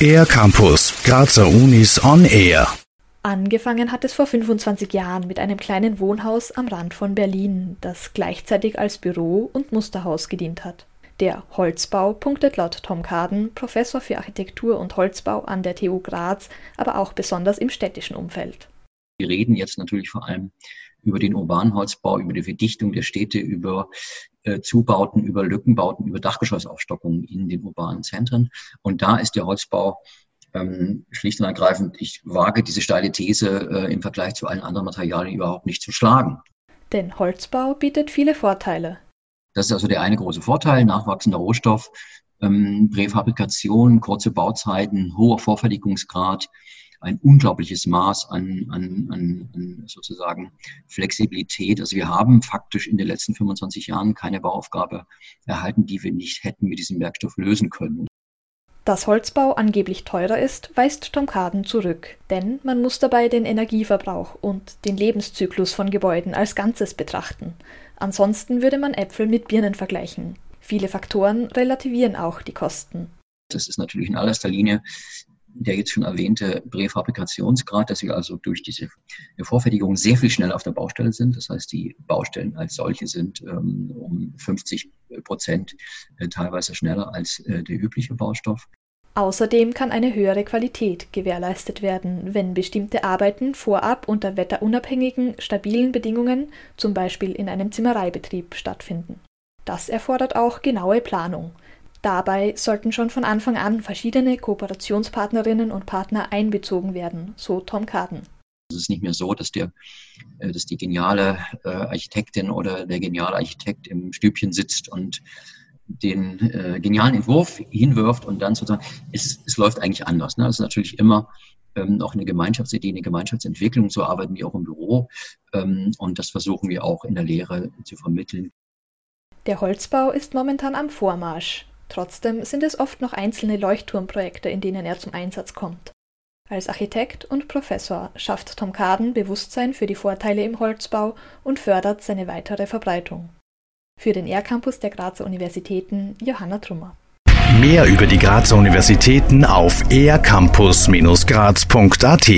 Air Campus, Grazer Unis on Air. Angefangen hat es vor 25 Jahren mit einem kleinen Wohnhaus am Rand von Berlin, das gleichzeitig als Büro und Musterhaus gedient hat. Der Holzbau punktet laut Tom Kaden, Professor für Architektur und Holzbau an der TU Graz, aber auch besonders im städtischen Umfeld. Wir reden jetzt natürlich vor allem über den urbanen Holzbau, über die Verdichtung der Städte, über äh, Zubauten, über Lückenbauten, über Dachgeschossaufstockungen in den urbanen Zentren. Und da ist der Holzbau ähm, schlicht und ergreifend, ich wage diese steile These äh, im Vergleich zu allen anderen Materialien überhaupt nicht zu schlagen. Denn Holzbau bietet viele Vorteile. Das ist also der eine große Vorteil, nachwachsender Rohstoff, ähm, Präfabrikation, kurze Bauzeiten, hoher Vorfertigungsgrad, ein unglaubliches Maß an, an, an, sozusagen Flexibilität. Also wir haben faktisch in den letzten 25 Jahren keine Bauaufgabe erhalten, die wir nicht hätten mit diesem Werkstoff lösen können. Dass Holzbau angeblich teurer ist, weist Tom Kaden zurück, denn man muss dabei den Energieverbrauch und den Lebenszyklus von Gebäuden als Ganzes betrachten. Ansonsten würde man Äpfel mit Birnen vergleichen. Viele Faktoren relativieren auch die Kosten. Das ist natürlich in allererster Linie der jetzt schon erwähnte Präfabrikationsgrad, dass wir also durch diese Vorfertigung sehr viel schneller auf der Baustelle sind. Das heißt, die Baustellen als solche sind ähm, um 50 Prozent äh, teilweise schneller als äh, der übliche Baustoff. Außerdem kann eine höhere Qualität gewährleistet werden, wenn bestimmte Arbeiten vorab unter wetterunabhängigen, stabilen Bedingungen, zum Beispiel in einem Zimmereibetrieb, stattfinden. Das erfordert auch genaue Planung. Dabei sollten schon von Anfang an verschiedene Kooperationspartnerinnen und Partner einbezogen werden, so Tom Carden. Es ist nicht mehr so, dass, der, äh, dass die geniale äh, Architektin oder der geniale Architekt im Stübchen sitzt und den äh, genialen Entwurf hinwirft und dann sozusagen, es, es läuft eigentlich anders. Ne? Das ist natürlich immer ähm, auch eine Gemeinschaftsidee, eine Gemeinschaftsentwicklung, so arbeiten wir auch im Büro ähm, und das versuchen wir auch in der Lehre zu vermitteln. Der Holzbau ist momentan am Vormarsch. Trotzdem sind es oft noch einzelne Leuchtturmprojekte, in denen er zum Einsatz kommt. Als Architekt und Professor schafft Tom Kaden Bewusstsein für die Vorteile im Holzbau und fördert seine weitere Verbreitung. Für den R-Campus der Grazer Universitäten Johanna Trummer. Mehr über die Grazer Universitäten auf ercampus-graz.at